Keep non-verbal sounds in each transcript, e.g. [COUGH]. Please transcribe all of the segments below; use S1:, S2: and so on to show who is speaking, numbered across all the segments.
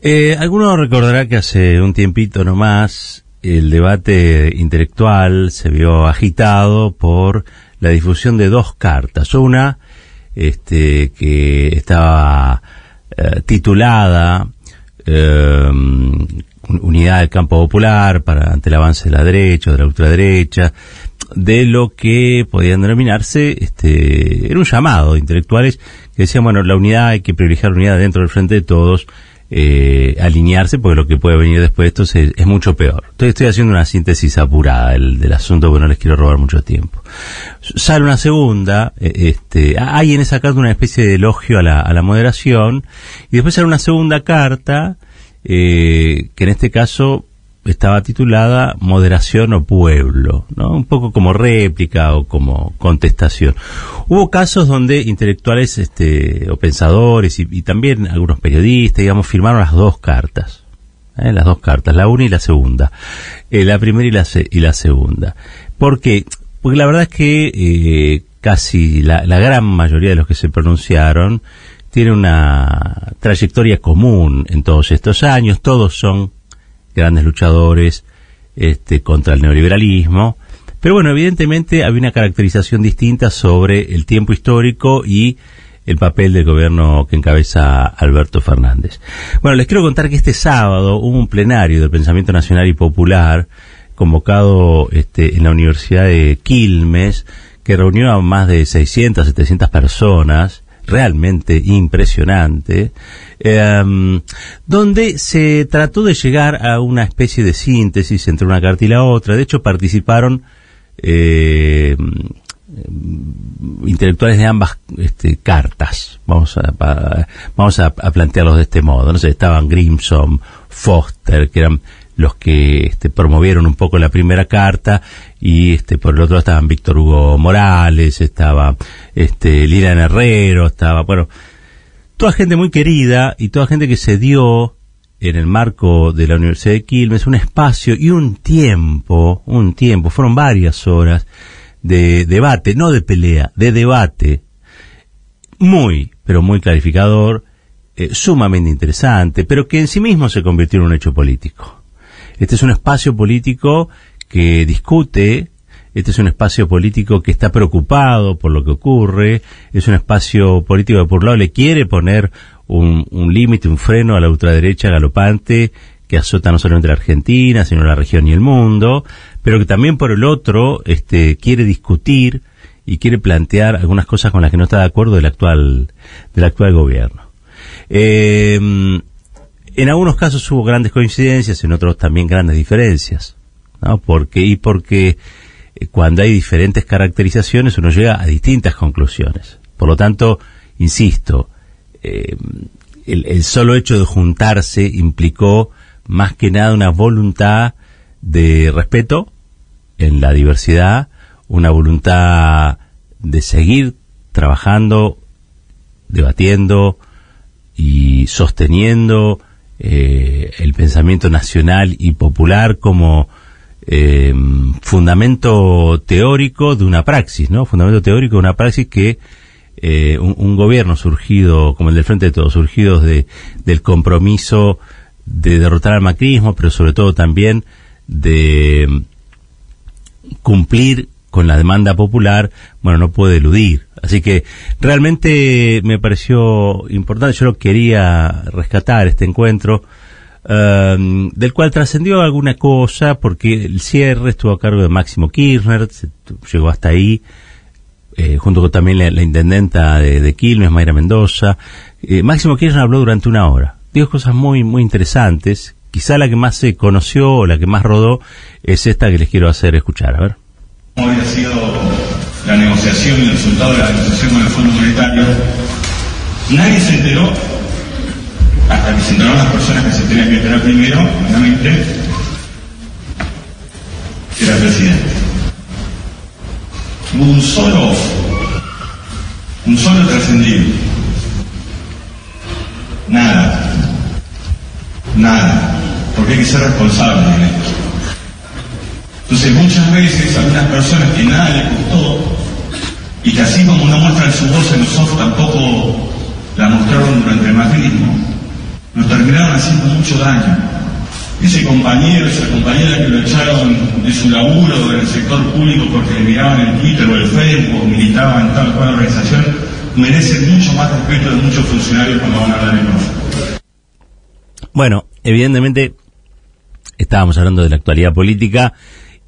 S1: Eh, alguno recordará que hace un tiempito nomás el debate intelectual se vio agitado por la difusión de dos cartas. Una, este, que estaba eh, titulada eh, Unidad del Campo Popular para ante el avance de la derecha o de la ultraderecha, de lo que podían denominarse, este, era un llamado de intelectuales que decían, bueno, la unidad hay que privilegiar la unidad dentro del frente de todos, eh, alinearse, porque lo que puede venir después de esto es, mucho peor. Entonces estoy haciendo una síntesis apurada del, del, asunto porque no les quiero robar mucho tiempo. Sale una segunda, eh, este, hay en esa carta una especie de elogio a la, a la moderación, y después sale una segunda carta, eh, que en este caso estaba titulada Moderación o Pueblo, ¿no? Un poco como réplica o como contestación. Hubo casos donde intelectuales este, o pensadores y, también algunos periodistas, digamos, firmaron las dos cartas. ¿eh? Las dos cartas, la una y la segunda. Eh, la primera y la, y la segunda. ¿Por qué? Porque la verdad es que eh, casi la, la gran mayoría de los que se pronunciaron tiene una trayectoria común en todos estos años, todos son grandes luchadores este, contra el neoliberalismo. Pero bueno, evidentemente había una caracterización distinta sobre el tiempo histórico y el papel del gobierno que encabeza Alberto Fernández. Bueno, les quiero contar que este sábado hubo un plenario del Pensamiento Nacional y Popular convocado este, en la Universidad de Quilmes que reunió a más de 600, 700 personas realmente impresionante, em, donde se trató de llegar a una especie de síntesis entre una carta y la otra. De hecho, participaron eh, intelectuales de ambas este, cartas. Vamos a, vamos a, plantearlos de este modo. No sé, estaban Grimson, Foster, que eran los que este, promovieron un poco la primera carta y este por el otro estaban Víctor Hugo Morales, estaba este Lilian Herrero, estaba bueno, toda gente muy querida y toda gente que se dio en el marco de la Universidad de Quilmes un espacio y un tiempo, un tiempo, fueron varias horas de debate, no de pelea, de debate muy, pero muy clarificador, eh, sumamente interesante, pero que en sí mismo se convirtió en un hecho político. Este es un espacio político que discute, este es un espacio político que está preocupado por lo que ocurre, es un espacio político que por un lado le quiere poner un, límite, un freno a la ultraderecha galopante que azota no solamente la Argentina, sino la región y el mundo, pero que también por el otro este, quiere discutir y quiere plantear algunas cosas con las que no está de acuerdo del actual, del actual gobierno. Eh, en algunos casos hubo grandes coincidencias, en otros también grandes diferencias. ¿no? Porque, y porque eh, cuando hay diferentes caracterizaciones uno llega a distintas conclusiones. Por lo tanto, insisto, eh, el, solo hecho de juntarse implicó más que nada una voluntad de respeto en la diversidad, una voluntad de seguir trabajando, debatiendo y sosteniendo eh, el pensamiento nacional y popular como eh, fundamento teórico de una praxis, ¿no? Fundamento teórico de una praxis que eh, un, gobierno surgido, como el del Frente de Todos, surgidos de, del compromiso de derrotar al macrismo, pero sobre todo también de cumplir con la demanda popular, bueno, no puede eludir. Así que realmente me pareció importante, yo lo quería rescatar este encuentro, um, del cual trascendió alguna cosa, porque el cierre estuvo a cargo de Máximo Kirchner, llegó hasta ahí, eh, junto con también la, intendenta de, Quilmes, Mayra Mendoza. Eh, Máximo Kirchner habló durante una hora, dijo cosas muy, muy interesantes, quizá la que más se conoció o la que más rodó es esta que les quiero hacer escuchar, a ver.
S2: ¿Cómo había sido la negociación y el resultado de la negociación con el Fondo Monetario? Nadie se enteró, hasta que se enteraron las personas que se tenían que enterar primero, obviamente, que era el presidente. Hubo un solo, un solo trascendido. Nada. Nada. Porque hay que ser responsable en esto. Entonces muchas veces algunas personas que nada les gustó y que así como no muestran su voz en los ojos tampoco la mostraron durante el macrismo, nos terminaron haciendo mucho daño. Ese compañero, esa compañera que lo echaron de su laburo en el sector público porque le miraban el Twitter o el Facebook o militaban en tal cual organización, merecen mucho más respeto de muchos funcionarios cuando van a hablar en off.
S1: Bueno, evidentemente estábamos hablando de la actualidad política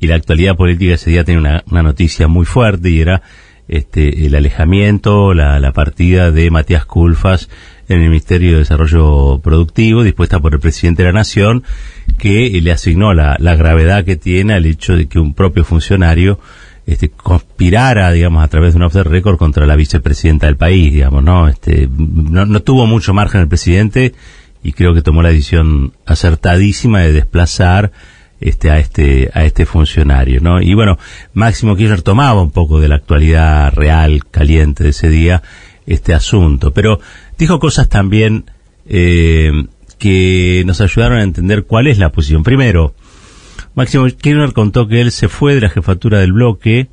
S1: y la actualidad política ese día tenía una noticia muy fuerte y era este, el alejamiento, la, la partida de Matías Culfas en el Ministerio de Desarrollo Productivo, dispuesta por el presidente de la Nación, que le asignó la, la gravedad que tiene al hecho de que un propio funcionario este, conspirara, digamos, a través de un off the record contra la vicepresidenta del país, digamos, ¿no? Este, no, no tuvo mucho margen el presidente y creo que tomó la decisión acertadísima de desplazar este a este a este funcionario, ¿no? Y bueno, Máximo Kirchner tomaba un poco de la actualidad real caliente de ese día este asunto, pero dijo cosas también eh, que nos ayudaron a entender cuál es la posición. Primero, Máximo Kirchner contó que él se fue de la jefatura del bloque,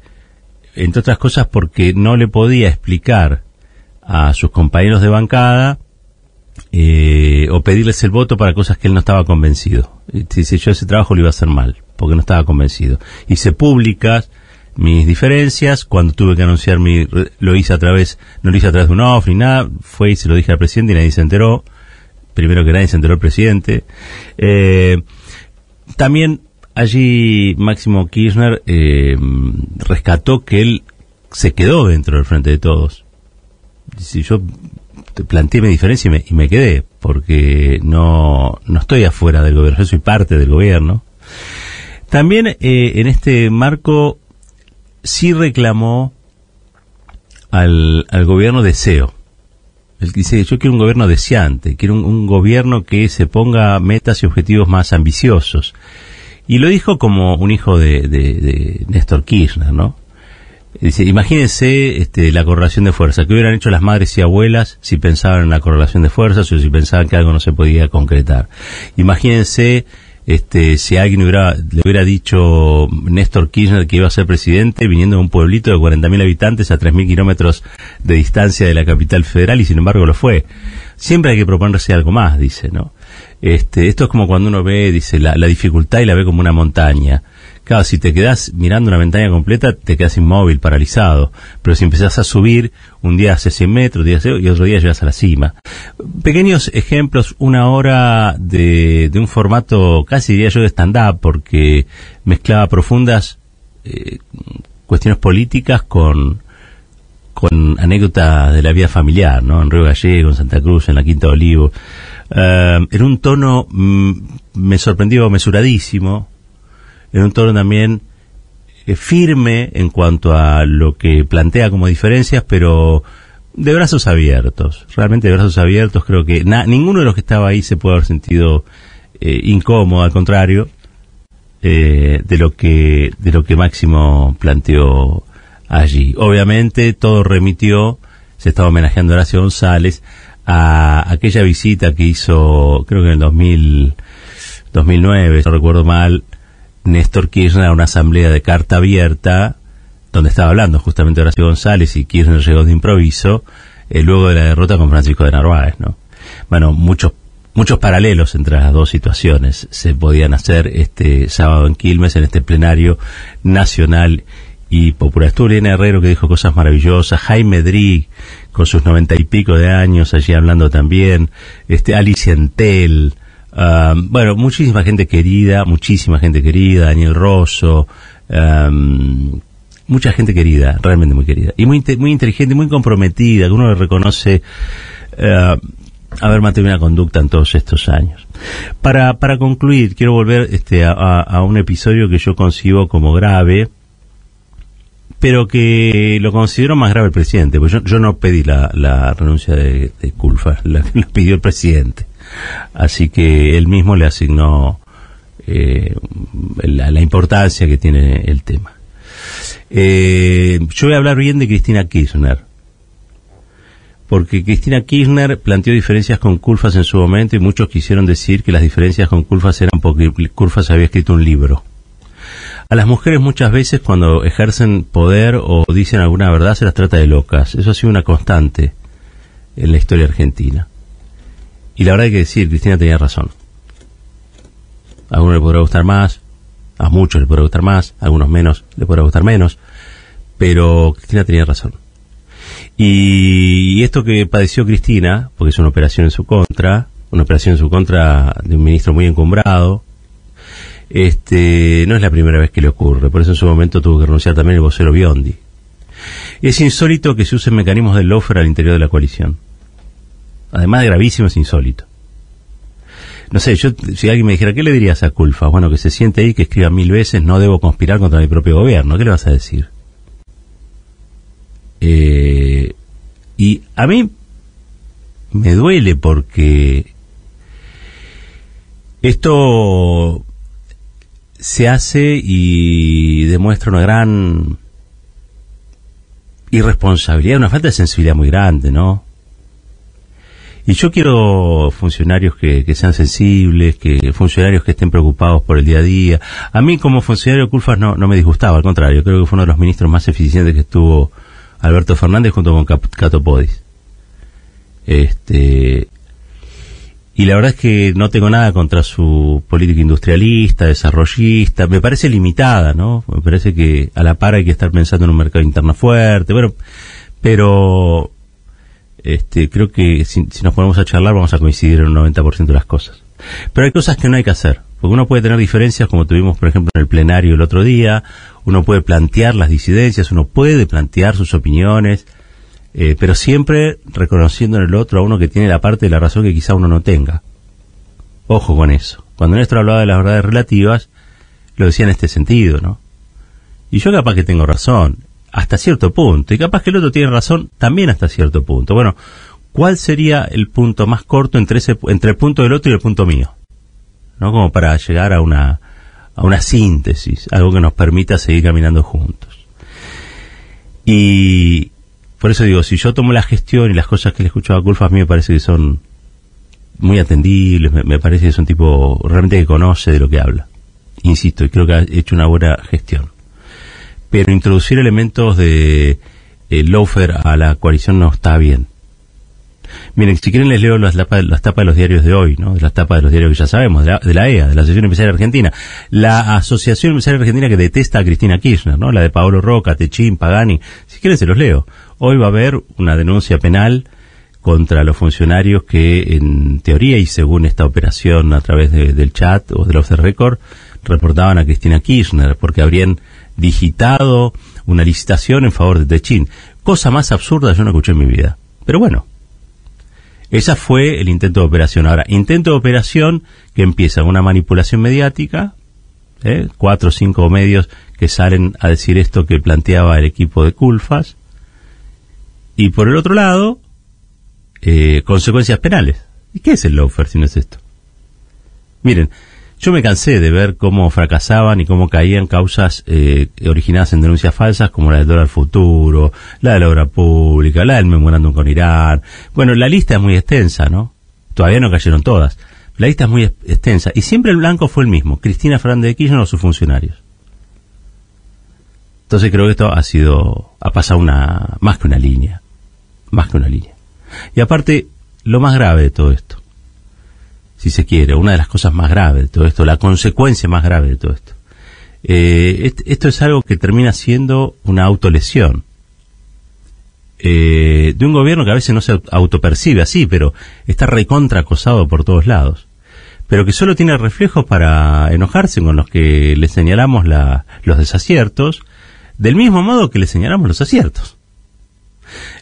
S1: entre otras cosas porque no le podía explicar a sus compañeros de bancada eh, o pedirles el voto para cosas que él no estaba convencido. Dice, yo ese trabajo lo iba a hacer mal, porque no estaba convencido. Hice públicas mis diferencias, cuando tuve que anunciar mi, lo hice a través, no lo hice a través de un off ni nada, fue y se lo dije al presidente y nadie se enteró. Primero que nadie se enteró el presidente. Eh, también allí Máximo Kirchner eh, rescató que él se quedó dentro del frente de todos. Si yo planteé mi diferencia y me, y me quedé, porque no, no estoy afuera del gobierno, yo soy parte del gobierno. También eh, en este marco sí reclamó al, al gobierno deseo. Él dice, yo quiero un gobierno deseante, quiero un, un, gobierno que se ponga metas y objetivos más ambiciosos. Y lo dijo como un hijo de, de, de Néstor Kirchner, ¿no? Dice, imagínense este, la correlación de fuerza. ¿Qué hubieran hecho las madres y abuelas si pensaban en la correlación de fuerzas o si pensaban que algo no se podía concretar? Imagínense este, si alguien hubiera, le hubiera dicho Néstor Kirchner que iba a ser presidente viniendo de un pueblito de 40.000 habitantes a 3.000 kilómetros de distancia de la capital federal y sin embargo lo fue. Siempre hay que proponerse algo más, dice, ¿no? Este, esto es como cuando uno ve, dice, la, la dificultad y la ve como una montaña. Claro, si te quedas mirando una ventana completa, te quedas inmóvil, paralizado. Pero si empezás a subir, un día hace 100 metros, día hace, y otro día llegas a la cima. Pequeños ejemplos, una hora de, un formato, casi diría yo, de stand-up, porque mezclaba profundas eh, cuestiones políticas con, con anécdotas de la vida familiar, ¿no? En Río Gallego, en Santa Cruz, en la Quinta de Olivo. Uh, en un tono, mm, me sorprendió, mesuradísimo, en un tono también eh, firme en cuanto a lo que plantea como diferencias, pero de brazos abiertos, realmente de brazos abiertos, creo que ninguno de los que estaba ahí se puede haber sentido eh, incómodo, al contrario, eh, de lo que de lo que Máximo planteó allí. Obviamente todo remitió, se estaba homenajeando a Horacio González, a aquella visita que hizo, creo que en el 2000, 2009, no recuerdo mal, Néstor Kirchner a una asamblea de carta abierta, donde estaba hablando justamente Horacio González y Kirchner llegó de improviso, eh, luego de la derrota con Francisco de Narváez, ¿no? Bueno, muchos muchos paralelos entre las dos situaciones se podían hacer este sábado en Quilmes, en este plenario nacional y popular. Estuvo Elena Herrero que dijo cosas maravillosas, Jaime Drig con sus noventa y pico de años allí hablando también, este Alicia Entel, Bueno, muchísima gente querida, muchísima gente querida, Daniel Rosso, mucha gente querida, realmente muy querida. Y muy, muy inteligente, muy comprometida, que uno le reconoce uh, haber mantenido una conducta en todos estos años. Para, para concluir, quiero volver este, a, a un episodio que yo concibo como grave, pero que lo considero más grave el presidente, porque yo, yo no pedí la, la renuncia de, de Culfa, la, la pidió el presidente. Así que él mismo le asignó eh, la, importancia que tiene el tema. Eh, yo voy a hablar bien de Cristina Kirchner, porque Cristina Kirchner planteó diferencias con Culfas en su momento y muchos quisieron decir que las diferencias con Culfas eran porque Culfas había escrito un libro. A las mujeres muchas veces cuando ejercen poder o dicen alguna verdad se las trata de locas. Eso ha sido una constante en la historia argentina Y la verdad hay que decir, Cristina tenía razón. A algunos le podrá gustar más, a muchos le podrá gustar más, a algunos menos le podrá gustar menos, pero Cristina tenía razón. Y, esto que padeció Cristina, porque es una operación en su contra, una operación en su contra de un ministro muy encumbrado, este, no es la primera vez que le ocurre, por eso en su momento tuvo que renunciar también el vocero Biondi. Es insólito que se usen mecanismos del lofer al interior de la coalición. Además de gravísimo, es insólito. No sé, yo, si alguien me dijera, ¿qué le dirías a Culfa? Bueno, que se siente ahí, que escriba mil veces, no debo conspirar contra mi propio gobierno. ¿Qué le vas a decir? Eh, y a mí me duele porque esto se hace y demuestra una gran irresponsabilidad, una falta de sensibilidad muy grande, ¿no? Y yo quiero funcionarios que, sean sensibles, que funcionarios que estén preocupados por el día a día. A mí como funcionario Culfas no, no me disgustaba, al contrario, creo que fue uno de los ministros más eficientes que estuvo Alberto Fernández junto con Cato Podis. Este, y la verdad es que no tengo nada contra su política industrialista, desarrollista, me parece limitada, ¿no? Me parece que a la par hay que estar pensando en un mercado interno fuerte, bueno, pero este, creo que si, nos ponemos a charlar vamos a coincidir en un 90% de las cosas. Pero hay cosas que no hay que hacer, porque uno puede tener diferencias como tuvimos, por ejemplo, en el plenario el otro día, uno puede plantear las disidencias, uno puede plantear sus opiniones, eh, pero siempre reconociendo en el otro a uno que tiene la parte de la razón que quizá uno no tenga. Ojo con eso. Cuando Néstor hablaba de las verdades relativas, lo decía en este sentido, ¿no? Y yo capaz que tengo razón, hasta cierto punto, y capaz que el otro tiene razón también hasta cierto punto. Bueno, ¿cuál sería el punto más corto entre, ese, entre el punto del otro y el punto mío? ¿No? Como para llegar a una, a una síntesis, algo que nos permita seguir caminando juntos. Y por eso digo, si yo tomo la gestión y las cosas que le escucho a Culfa, a mí me parece que son muy atendibles, me, parece que es un tipo realmente que conoce de lo que habla. Insisto, y creo que ha hecho una buena gestión. Pero introducir elementos de eh, loafer a la coalición no está bien. Miren, si quieren les leo las, tapas de los diarios de hoy, ¿no? De las tapas de los diarios que ya sabemos, de la, EA, de la Asociación Empresaria Argentina. La Asociación Empresaria Argentina que detesta a Cristina Kirchner, ¿no? La de Paolo Roca, Techín, Pagani. Si quieren se los leo. Hoy va a haber una denuncia penal contra los funcionarios que en teoría y según esta operación a través del chat o del off the record reportaban a Cristina Kirchner porque habrían digitado una licitación en favor de Techín. Cosa más absurda yo no escuché en mi vida. Pero bueno, esa fue el intento de operación. Ahora, intento de operación que empieza una manipulación mediática, ¿eh? cuatro o cinco medios que salen a decir esto que planteaba el equipo de Culfas, y por el otro lado, eh, consecuencias penales. ¿Y qué es el lawfare si no es esto? Miren, yo me cansé de ver cómo fracasaban y cómo caían causas eh, originadas en denuncias falsas como la del dólar futuro, la de la obra pública, la del memorándum con Irán. Bueno, la lista es muy extensa, ¿no? Todavía no cayeron todas. La lista es muy extensa y siempre el blanco fue el mismo, Cristina Fernández de Kirchner o sus funcionarios. Entonces creo que esto ha sido, ha pasado una, más que una línea, más que una línea. Y aparte, lo más grave de todo esto, si se quiere, una de las cosas más graves de todo esto, la consecuencia más grave de todo esto. Eh, esto es algo que termina siendo una autolesión eh, de un gobierno que a veces no se autopercibe así, pero está recontra acosado por todos lados, pero que solo tiene reflejos para enojarse con los que le señalamos los desaciertos, del mismo modo que le señalamos los aciertos.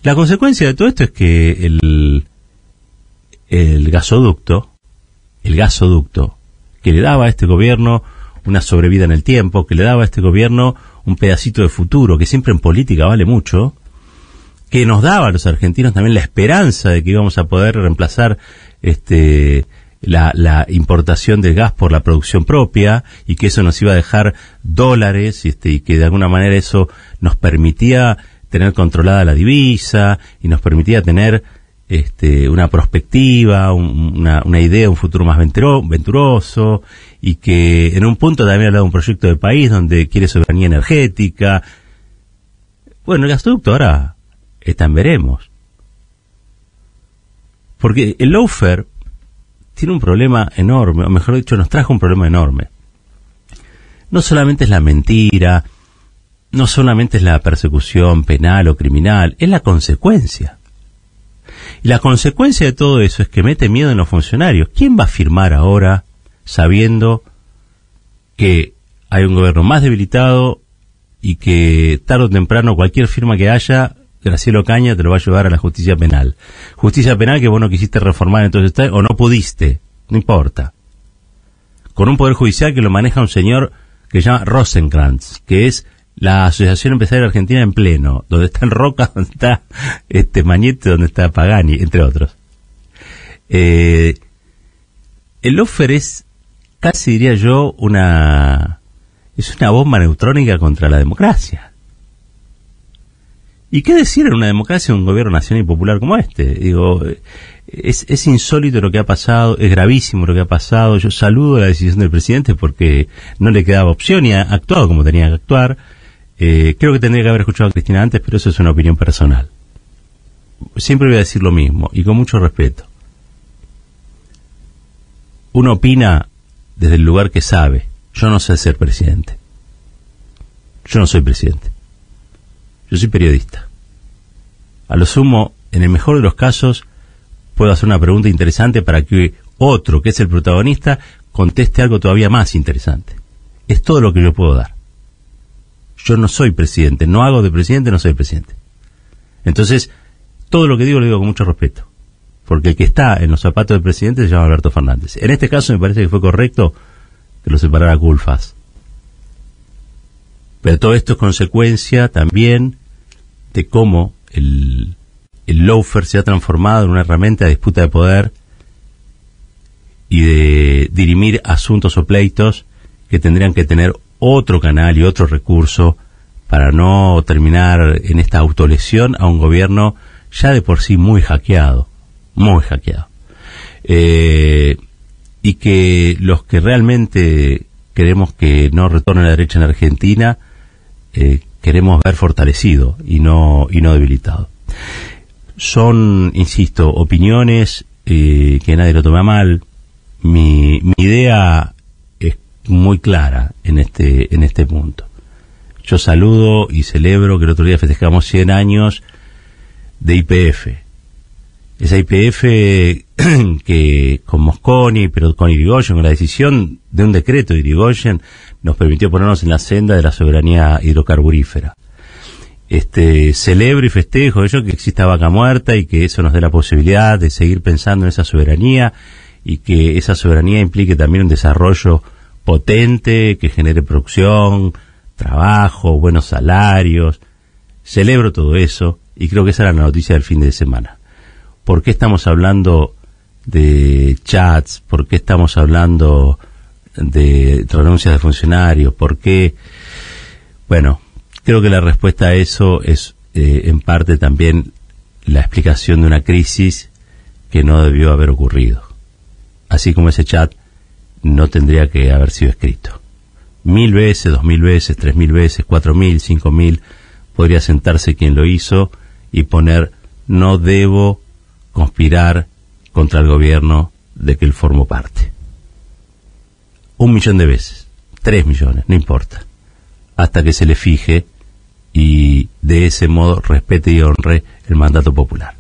S1: La consecuencia de todo esto es que el, el gasoducto, el gasoducto que le daba a este gobierno una sobrevida en el tiempo, que le daba a este gobierno un pedacito de futuro, que siempre en política vale mucho, que nos daba a los argentinos también la esperanza de que íbamos a poder reemplazar este la, la, importación del gas por la producción propia y que eso nos iba a dejar dólares este, y que de alguna manera eso nos permitía tener controlada la divisa y nos permitía tener este, una perspectiva, una, idea, un futuro más venturoso y que en un punto también hablado de un proyecto de país donde quiere soberanía energética. Bueno, el gasoducto ahora está en veremos. Porque el lawfare tiene un problema enorme, o mejor dicho, nos trajo un problema enorme. No solamente es la mentira, no solamente es la persecución penal o criminal, es la consecuencia. Y la consecuencia de todo eso es que mete miedo en los funcionarios. ¿Quién va a firmar ahora sabiendo que hay un gobierno más debilitado y que tarde o temprano cualquier firma que haya, Gracielo Caña te lo va a llevar a la justicia penal? Justicia penal que vos no quisiste reformar entonces o no pudiste, no importa. Con un poder judicial que lo maneja un señor que se llama Rosenkrantz, que es la Asociación Empresaria Argentina en pleno, donde está en Roca, [LAUGHS] donde está este Mañete, donde está Pagani, entre otros. Eh, el offer es, casi diría yo, una es una bomba neutrónica contra la democracia. ¿Y qué decir en una democracia de un gobierno nacional y popular como este? Digo, es, es insólito lo que ha pasado, es gravísimo lo que ha pasado. Yo saludo la decisión del presidente porque no le quedaba opción y ha actuado como tenía que actuar eh, creo que tendría que haber escuchado a Cristina antes, pero eso es una opinión personal. Siempre voy a decir lo mismo y con mucho respeto. Uno opina desde el lugar que sabe. Yo no sé ser presidente. Yo no soy presidente. Yo soy periodista. A lo sumo, en el mejor de los casos, puedo hacer una pregunta interesante para que otro, que es el protagonista, conteste algo todavía más interesante. Es todo lo que yo puedo dar yo no soy presidente, no hago de presidente, no soy presidente. Entonces, todo lo que digo lo digo con mucho respeto, porque el que está en los zapatos del presidente se llama Alberto Fernández. En este caso me parece que fue correcto que lo separara Culfas. Pero todo esto es consecuencia también de cómo el, el loafer se ha transformado en una herramienta de disputa de poder y de dirimir asuntos o pleitos que tendrían que tener otro canal y otro recurso para no terminar en esta autolesión a un gobierno ya de por sí muy hackeado, muy hackeado. Eh, y que los que realmente queremos que no retorne la derecha en Argentina, eh, queremos ver fortalecido y no, y no debilitado. Son, insisto, opiniones eh, que nadie lo toma mal. Mi, mi idea muy clara en este, en este punto. Yo saludo y celebro que el otro día festejamos 100 años de IPF. Esa IPF [CLEARS THROAT] que con Mosconi, pero con Irigoyen, con la decisión de un decreto de Irigoyen, nos permitió ponernos en la senda de la soberanía hidrocarburífera. Este, celebro y festejo ello que exista vaca muerta y que eso nos dé la posibilidad de seguir pensando en esa soberanía y que esa soberanía implique también un desarrollo potente, que genere producción, trabajo, buenos salarios. Celebro todo eso y creo que esa era la noticia del fin de semana. ¿Por qué estamos hablando de chats? ¿Por qué estamos hablando de renuncias de funcionarios? ¿Por qué? Bueno, creo que la respuesta a eso es eh, en parte también la explicación de una crisis que no debió haber ocurrido. Así como ese chat no tendría que haber sido escrito. Mil veces, dos mil veces, tres mil veces, cuatro mil, cinco mil, podría sentarse quien lo hizo y poner no debo conspirar contra el gobierno de que él formó parte. Un millón de veces, tres millones, no importa, hasta que se le fije y de ese modo respete y honre el mandato popular.